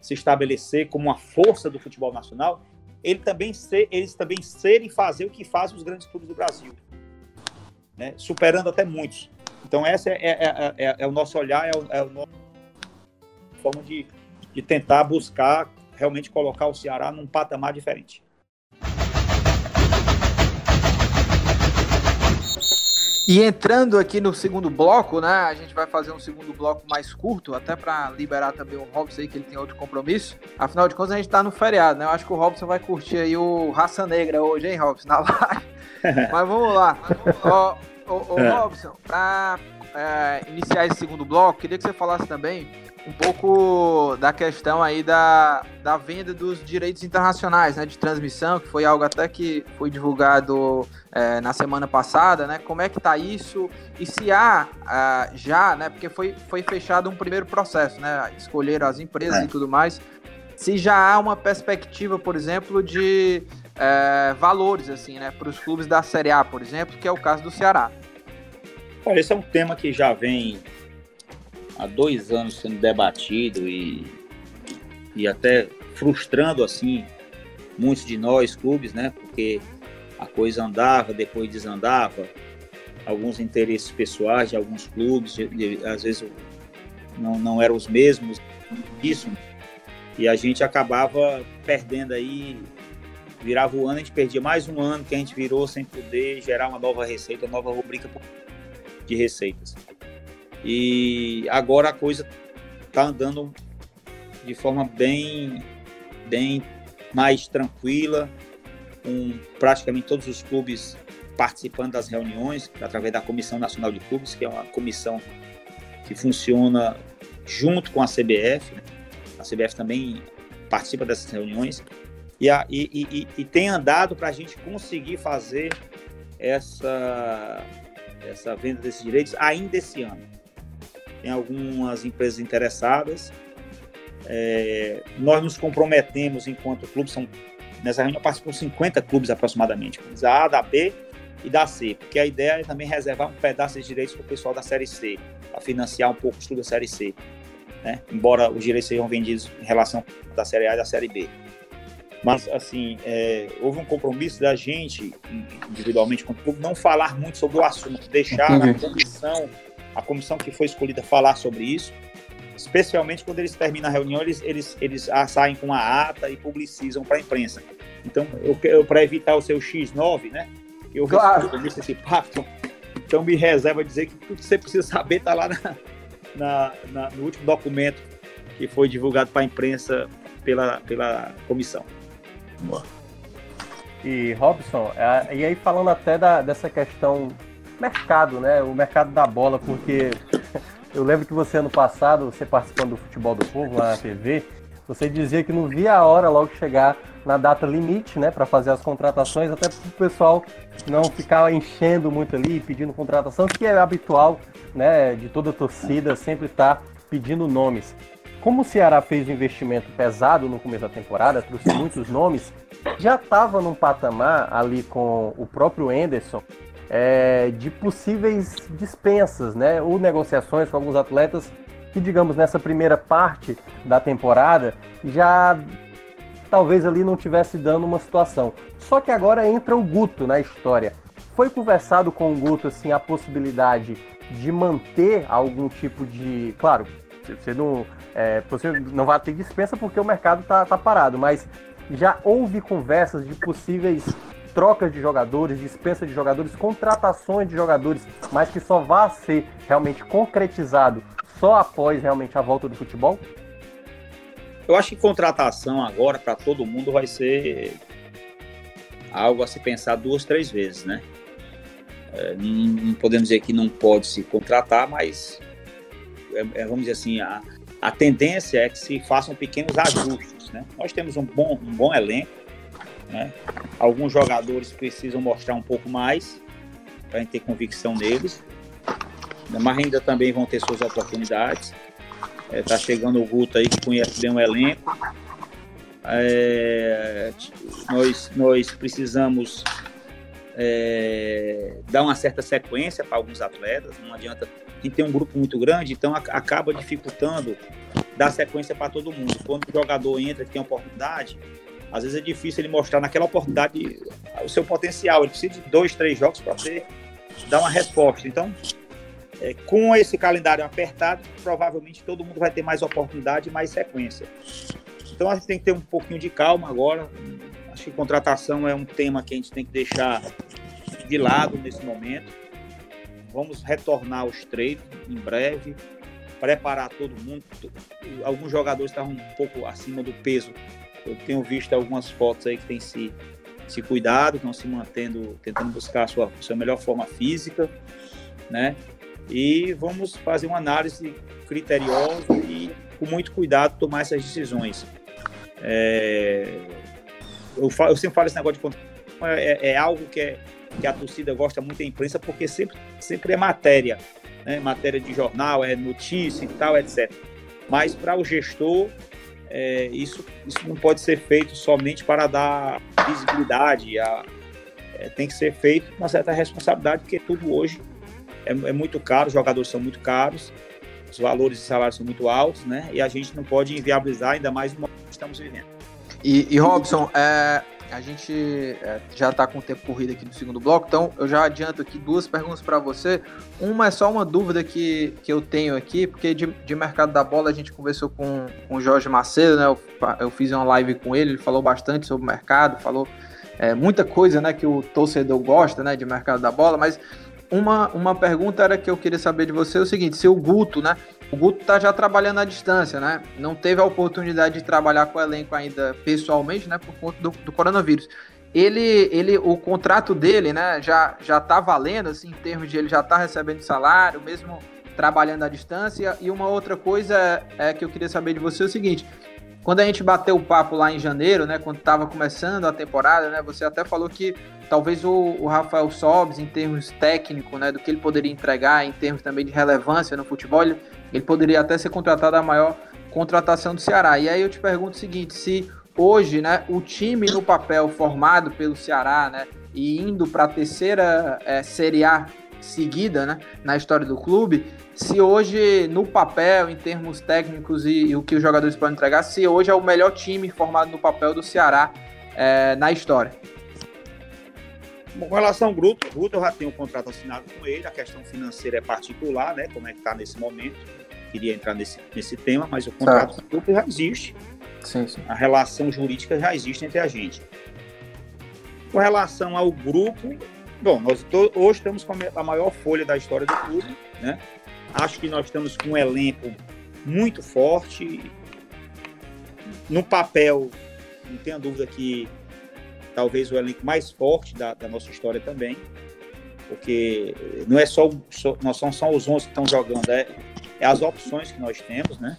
se estabelecer como uma força do futebol nacional, ele também ser, eles também serem fazer o que fazem os grandes clubes do Brasil, né? superando até muitos. Então, essa é, é, é, é o nosso olhar, é, o, é a nossa forma de, de tentar buscar realmente colocar o Ceará num patamar diferente. E entrando aqui no segundo bloco, né? A gente vai fazer um segundo bloco mais curto, até para liberar também o Robson aí, que ele tem outro compromisso. Afinal de contas, a gente tá no feriado, né? Eu acho que o Robson vai curtir aí o Raça Negra hoje, hein, Robson? Na live. Mas vamos lá. Ó, ô, ô, é. Robson, para é, iniciar esse segundo bloco, queria que você falasse também um pouco da questão aí da, da venda dos direitos internacionais, né, de transmissão, que foi algo até que foi divulgado é, na semana passada, né, como é que tá isso? E se há uh, já, né, porque foi, foi fechado um primeiro processo, né, escolheram as empresas é. e tudo mais, se já há uma perspectiva, por exemplo, de é, valores, assim, né, para os clubes da Série A, por exemplo, que é o caso do Ceará. Olha, esse é um tema que já vem há dois anos sendo debatido e, e até frustrando assim muitos de nós clubes, né? Porque a coisa andava, depois desandava, alguns interesses pessoais de alguns clubes, de, de, às vezes não, não eram os mesmos, isso, e a gente acabava perdendo aí, virava o ano, a gente perdia mais um ano que a gente virou sem poder gerar uma nova receita, uma nova rubrica de receitas. E agora a coisa está andando de forma bem, bem mais tranquila, com praticamente todos os clubes participando das reuniões através da Comissão Nacional de Clubes, que é uma comissão que funciona junto com a CBF. Né? A CBF também participa dessas reuniões e, a, e, e, e tem andado para a gente conseguir fazer essa, essa venda desses direitos ainda esse ano tem algumas empresas interessadas. É, nós nos comprometemos enquanto clube, são, nessa reunião participam 50 clubes aproximadamente, da A, da B e da C, porque a ideia é também reservar um pedaço de direitos para o pessoal da Série C, para financiar um pouco o estudo da Série C, né? embora os direitos sejam vendidos em relação da Série A e da Série B. Mas, assim, é, houve um compromisso da gente, individualmente com o clube, não falar muito sobre o assunto, deixar a comissão a comissão que foi escolhida falar sobre isso, especialmente quando eles terminam a reunião, eles, eles, eles saem com a ata e publicizam para a imprensa. Então, eu, eu para evitar o seu X9, né? Eu claro. esse pacto, então me reserva dizer que tudo que você precisa saber está lá na, na, na, no último documento que foi divulgado para a imprensa pela, pela comissão. Boa. E Robson, e aí falando até da, dessa questão mercado, né? O mercado da bola, porque eu lembro que você ano passado, você participando do Futebol do Povo lá na TV, você dizia que não via a hora logo chegar na data limite, né, para fazer as contratações, até para o pessoal não ficar enchendo muito ali, pedindo contratação, que é habitual, né, de toda torcida sempre estar tá pedindo nomes. como o Ceará fez um investimento pesado no começo da temporada, trouxe muitos nomes, já estava num patamar ali com o próprio Enderson é, de possíveis dispensas, né? Ou negociações com alguns atletas que, digamos, nessa primeira parte da temporada já talvez ali não tivesse dando uma situação. Só que agora entra o Guto na história. Foi conversado com o Guto assim a possibilidade de manter algum tipo de, claro, você não, é, você não vai ter dispensa porque o mercado está tá parado, mas já houve conversas de possíveis trocas de jogadores, dispensa de jogadores, contratações de jogadores, mas que só vai ser realmente concretizado só após realmente a volta do futebol? Eu acho que contratação agora para todo mundo vai ser algo a se pensar duas, três vezes, né? É, não, não, podemos dizer que não pode se contratar, mas é, é, vamos dizer assim, a, a tendência é que se façam pequenos ajustes, né? Nós temos um bom, um bom elenco, né? Alguns jogadores precisam mostrar um pouco mais para a gente ter convicção neles, mas ainda também vão ter suas oportunidades. É, tá chegando o Guto aí que conhece bem o elenco. É, nós, nós precisamos é, dar uma certa sequência para alguns atletas. Não adianta. A gente tem um grupo muito grande, então acaba dificultando dar sequência para todo mundo. Quando o jogador entra tem oportunidade, às vezes é difícil ele mostrar naquela oportunidade o seu potencial. Ele precisa de dois, três jogos para poder dar uma resposta. Então, é, com esse calendário apertado, provavelmente todo mundo vai ter mais oportunidade e mais sequência. Então a gente tem que ter um pouquinho de calma agora. Acho que contratação é um tema que a gente tem que deixar de lado nesse momento. Vamos retornar aos treinos em breve, preparar todo mundo. Alguns jogadores estavam um pouco acima do peso. Eu tenho visto algumas fotos aí que têm se, se cuidado, estão se mantendo, tentando buscar a sua, a sua melhor forma física, né? e vamos fazer uma análise criteriosa e com muito cuidado tomar essas decisões. É, eu, falo, eu, sempre falo esse negócio de é, é, algo que, é, que a torcida gosta muito da imprensa porque sempre, sempre é matéria, né? matéria de jornal, é notícia e tal, etc. Mas para o gestor, é, isso, isso não pode ser feito somente para dar visibilidade, a, é, tem que ser feito com uma certa responsabilidade, porque tudo hoje é, é muito caro, os jogadores são muito caros, os valores de salário são muito altos, né? E a gente não pode inviabilizar, ainda mais no momento que estamos vivendo. E, e Robson, é, a gente é, já está com o tempo corrido aqui no segundo bloco, então eu já adianto aqui duas perguntas para você. Uma é só uma dúvida que, que eu tenho aqui, porque de, de mercado da bola a gente conversou com, com o Jorge Macedo, né? Eu, eu fiz uma live com ele, ele falou bastante sobre o mercado, falou é, muita coisa né, que o torcedor gosta né, de mercado da bola, mas uma, uma pergunta era que eu queria saber de você é o seguinte, se o Guto, né? O Guto está já trabalhando à distância, né? Não teve a oportunidade de trabalhar com o elenco ainda pessoalmente, né? Por conta do, do coronavírus. Ele, ele, o contrato dele, né? Já já está valendo, assim, em termos de ele já está recebendo salário, mesmo trabalhando à distância. E uma outra coisa é que eu queria saber de você é o seguinte: quando a gente bateu o papo lá em janeiro, né, quando estava começando a temporada, né, você até falou que talvez o, o Rafael Sobes, em termos técnicos, né, do que ele poderia entregar, em termos também de relevância no futebol, ele, ele poderia até ser contratado a maior contratação do Ceará. E aí eu te pergunto o seguinte, se hoje, né, o time no papel formado pelo Ceará, né, e indo para a terceira é, Série A seguida, né, na história do clube, se hoje, no papel, em termos técnicos e, e, o que os jogadores podem entregar, se hoje é o melhor time formado no papel do Ceará é, na história. Com relação ao Grupo, o Guto eu já tenho um contrato assinado com ele, a questão financeira é particular, né? Como é que está nesse momento. Queria entrar nesse, nesse tema, mas o contrato do Grupo já existe. Sim, sim. A relação jurídica já existe entre a gente. Com relação ao grupo, bom, nós hoje estamos com a maior folha da história do clube, né? Acho que nós estamos com um elenco muito forte. No papel, não tenha dúvida que talvez o elenco mais forte da, da nossa história também. Porque não é só, só nós somos só os 11 que estão jogando, é as opções que nós temos, né?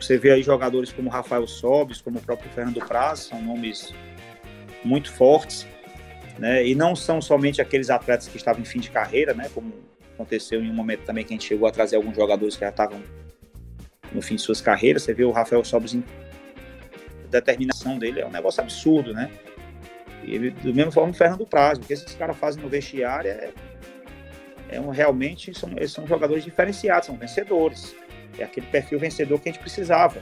Você vê aí jogadores como Rafael Sobes, como o próprio Fernando Praz, são nomes muito fortes, né? E não são somente aqueles atletas que estavam em fim de carreira, né? Como aconteceu em um momento também que a gente chegou a trazer alguns jogadores que já estavam no fim de suas carreiras. Você vê o Rafael Sobres em determinação dele é um negócio absurdo, né? E ele, do mesmo forma o Fernando Praz, o que esses caras fazem no vestiário é, é um, realmente são, eles são jogadores diferenciados, são vencedores. É aquele perfil vencedor que a gente precisava.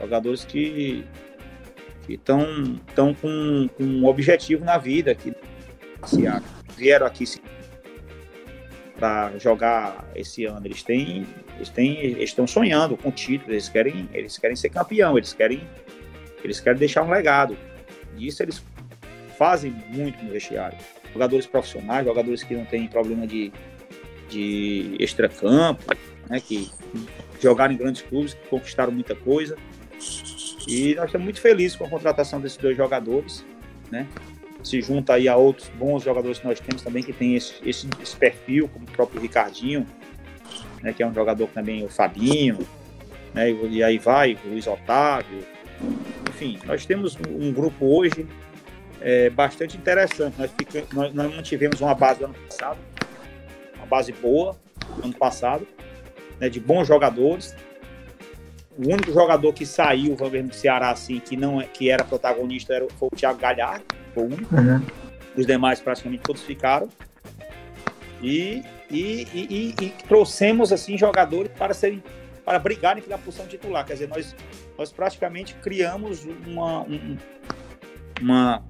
Jogadores que estão tão com, com um objetivo na vida, que vieram aqui para jogar esse ano. Eles têm, eles têm, estão sonhando com título. Eles querem, eles querem ser campeão. Eles querem, eles querem deixar um legado. E isso eles fazem muito no vestiário. Jogadores profissionais, jogadores que não têm problema de, de extracampo, né, que jogaram em grandes clubes, que conquistaram muita coisa. E nós estamos muito felizes com a contratação desses dois jogadores, né? Se junta aí a outros bons jogadores que nós temos também que tem esse, esse, esse perfil, como o próprio Ricardinho, né, que é um jogador também, o Fabinho, né, e aí vai, o Luiz Otávio. Enfim, nós temos um grupo hoje é, bastante interessante. Nós, ficamos, nós, nós mantivemos uma base ano passado, uma base boa, ano passado, né, de bons jogadores. O único jogador que saiu, vamos ver, do Ceará, assim, que, não, é, que era protagonista era, foi o Thiago Galhardo, foi o único. Uhum. Os demais praticamente todos ficaram. E, e, e, e, trouxemos assim jogadores para serem para brigarem pela posição titular. Quer dizer, nós, nós praticamente criamos uma, um, uma,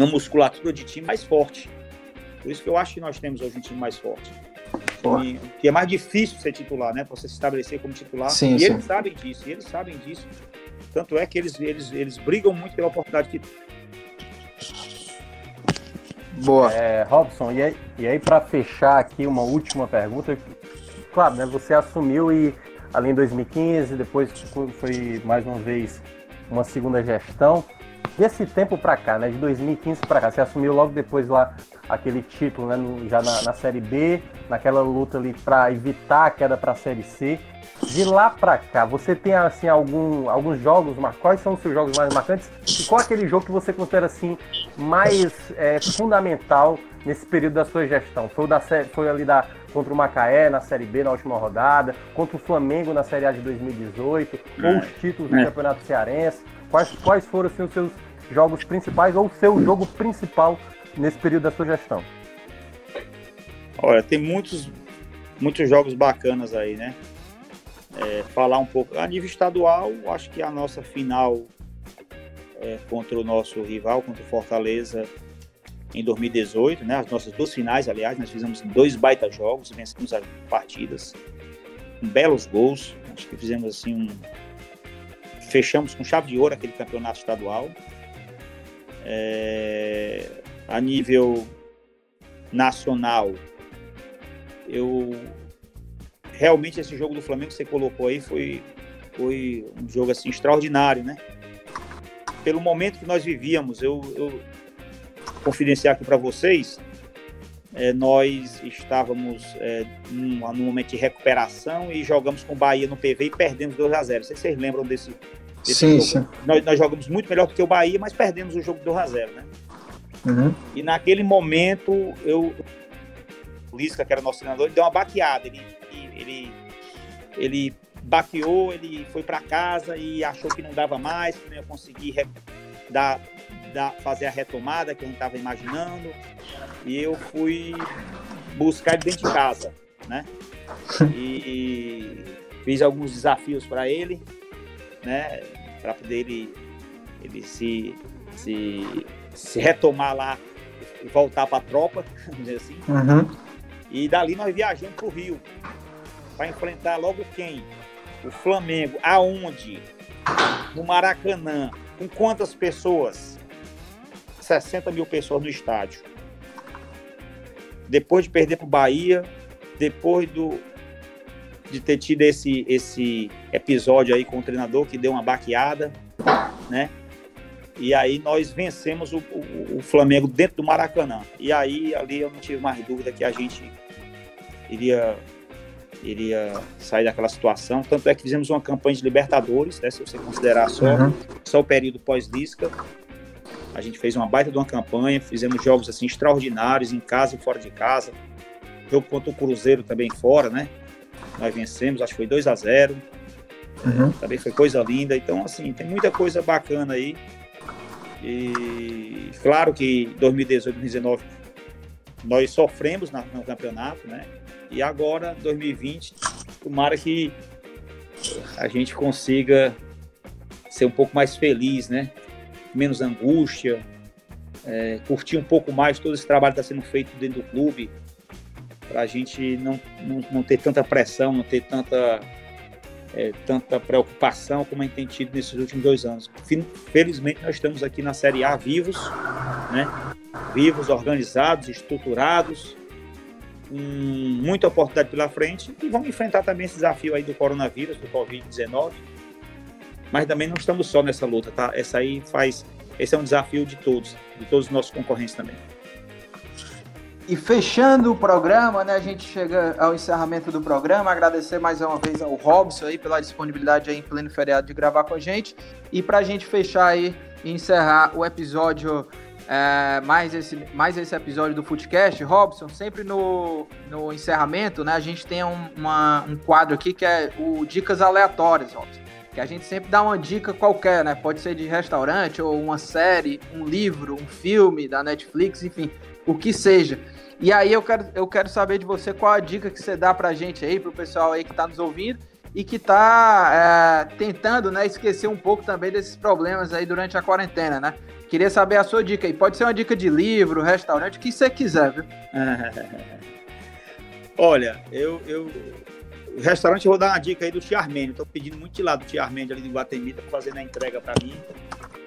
uma musculatura de time mais forte. Por isso que eu acho que nós temos hoje um time mais forte. E, que é mais difícil ser titular, né? Para você se estabelecer como titular. Sim, e sim. eles sabem disso, eles sabem disso. Tanto é que eles, eles, eles brigam muito pela oportunidade que. Boa. É, Robson, e aí, e aí para fechar aqui uma última pergunta. Claro, né? Você assumiu e ali em 2015, depois foi mais uma vez uma segunda gestão desse tempo para cá, né, de 2015 para cá, você assumiu logo depois lá aquele título, né, no, já na, na, Série B, naquela luta ali para evitar a queda para a Série C. De lá para cá, você tem assim algum, alguns jogos, quais são os seus jogos mais marcantes? E qual é aquele jogo que você considera assim mais é, fundamental nesse período da sua gestão? Foi, da, foi ali da, contra o Macaé na Série B na última rodada, contra o Flamengo na Série A de 2018, ou é. os títulos do é. Campeonato Cearense? Quais, quais foram assim, os seus jogos principais ou o seu jogo principal nesse período da sua gestão? Olha, tem muitos, muitos jogos bacanas aí, né? É, falar um pouco. A nível estadual, acho que a nossa final é, contra o nosso rival, contra o Fortaleza, em 2018, né? As nossas duas finais, aliás, nós fizemos dois baita jogos, vencemos as partidas, com belos gols. Acho que fizemos assim um, fechamos com chave de ouro aquele campeonato estadual. É, a nível nacional, eu realmente esse jogo do Flamengo que você colocou aí foi, foi um jogo assim extraordinário, né? Pelo momento que nós vivíamos, eu, eu confidenciar aqui para vocês, é, nós estávamos é, num, num, momento de recuperação e jogamos com o Bahia no PV e perdemos 2 a 0 Não sei se vocês lembram desse, sim, sim. Nós, nós, jogamos muito melhor do que o Bahia, mas perdemos o jogo do 2x0, né? Uhum. E naquele momento, eu, o Lisca, que era nosso treinador, ele deu uma baqueada. Ele, ele, ele baqueou, ele foi para casa e achou que não dava mais, que não ia conseguir dar, dar, fazer a retomada que a gente estava imaginando. E eu fui buscar ele dentro de casa, né? E, e fiz alguns desafios para ele né? Para poder ele, ele se, se, se retomar lá e voltar para a tropa, vamos dizer assim. Uhum. E dali nós viajamos para o Rio para enfrentar logo quem? O Flamengo. Aonde? No Maracanã. Com quantas pessoas? 60 mil pessoas no estádio. Depois de perder para o Bahia, depois do, de ter tido esse, esse episódio aí com o treinador que deu uma baqueada, né? E aí nós vencemos o, o, o, Flamengo dentro do Maracanã. E aí ali eu não tive mais dúvida que a gente iria iria sair daquela situação. Tanto é que fizemos uma campanha de Libertadores, né, se você considerar só, uhum. só o período pós-Lisca. A gente fez uma baita de uma campanha, fizemos jogos assim extraordinários em casa e fora de casa. Jogo contra o Cruzeiro também fora, né? Nós vencemos, acho que foi 2 a 0 Uhum. Também foi coisa linda. Então, assim, tem muita coisa bacana aí. E claro que 2018, 2019 nós sofremos no campeonato, né? E agora, 2020, tomara que a gente consiga ser um pouco mais feliz, né? Menos angústia, é, curtir um pouco mais todo esse trabalho que está sendo feito dentro do clube, para a gente não, não, não, ter tanta pressão, não ter tanta, é, tanta preocupação como a gente tem tido nesses últimos dois anos. Felizmente, nós estamos aqui na Série A vivos, né? vivos, organizados, estruturados, com muita oportunidade pela frente e vamos enfrentar também esse desafio aí do coronavírus, do Covid-19. Mas também não estamos só nessa luta, tá? Essa aí faz, esse é um desafio de todos, de todos os nossos concorrentes também. E fechando o programa, né, a gente chega ao encerramento do programa. Agradecer mais uma vez ao Robson aí pela disponibilidade aí em pleno feriado de gravar com a gente. E para a gente fechar aí e encerrar o episódio é, mais, esse, mais esse episódio do Footcast, Robson, sempre no, no encerramento, né, a gente tem um, uma, um quadro aqui que é o Dicas Aleatórias, Robson. Que a gente sempre dá uma dica qualquer, né? Pode ser de restaurante, ou uma série, um livro, um filme da Netflix, enfim, o que seja. E aí eu quero, eu quero saber de você qual a dica que você dá pra gente aí, pro pessoal aí que tá nos ouvindo e que tá é, tentando, né, esquecer um pouco também desses problemas aí durante a quarentena, né? Queria saber a sua dica aí. Pode ser uma dica de livro, restaurante, o que você quiser, viu? Olha, eu, eu. Restaurante eu vou dar uma dica aí do Tia Armênio. Estou pedindo muito de lá do Tia Armênio ali de Guatemi, tá fazendo a entrega para mim.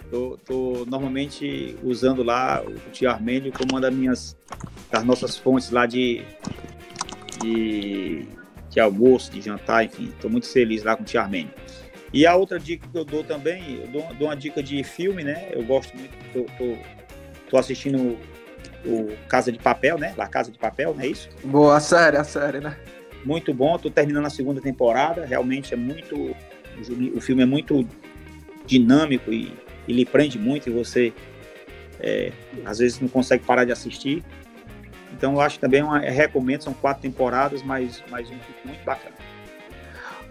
Tô, tô, normalmente usando lá o Tia Armênio como uma das minhas das nossas fontes lá de, de, de almoço, de jantar, enfim. Estou muito feliz lá com o Tia Armênio. E a outra dica que eu dou também, eu dou, dou uma dica de filme, né? Eu gosto muito, tô, tô, tô assistindo o, Casa de Papel, né? La Casa de Papel, não é isso? Boa, a série, a série, né? Muito bom, tô terminando a segunda temporada, realmente é muito, o filme é muito dinâmico e, e lhe prende muito e você é, às vezes não consegue parar de assistir. Então eu acho também, uma, recomendo, são quatro temporadas, mas, mas um filme muito bacana.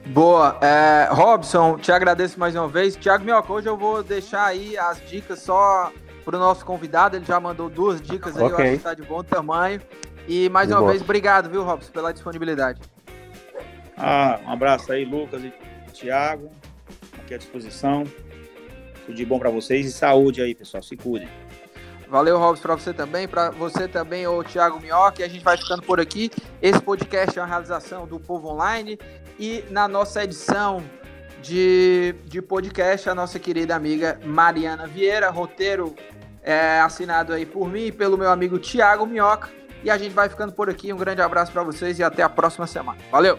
Boa. É, Robson, te agradeço mais uma vez. Tiago Mioca, hoje eu vou deixar aí as dicas só para o nosso convidado. Ele já mandou duas dicas aí, okay. eu acho que está de bom tamanho. E mais uma vez, obrigado, viu, Robson, pela disponibilidade. Ah, um abraço aí, Lucas e Tiago. Aqui à disposição. De bom para vocês e saúde aí, pessoal. Se cuidem. Valeu, Robson, para você também, para você também, o Thiago Minhoca. A gente vai ficando por aqui. Esse podcast é uma realização do Povo Online. E na nossa edição de, de podcast, a nossa querida amiga Mariana Vieira, roteiro é, assinado aí por mim e pelo meu amigo Thiago Minhoca. E a gente vai ficando por aqui. Um grande abraço para vocês e até a próxima semana. Valeu!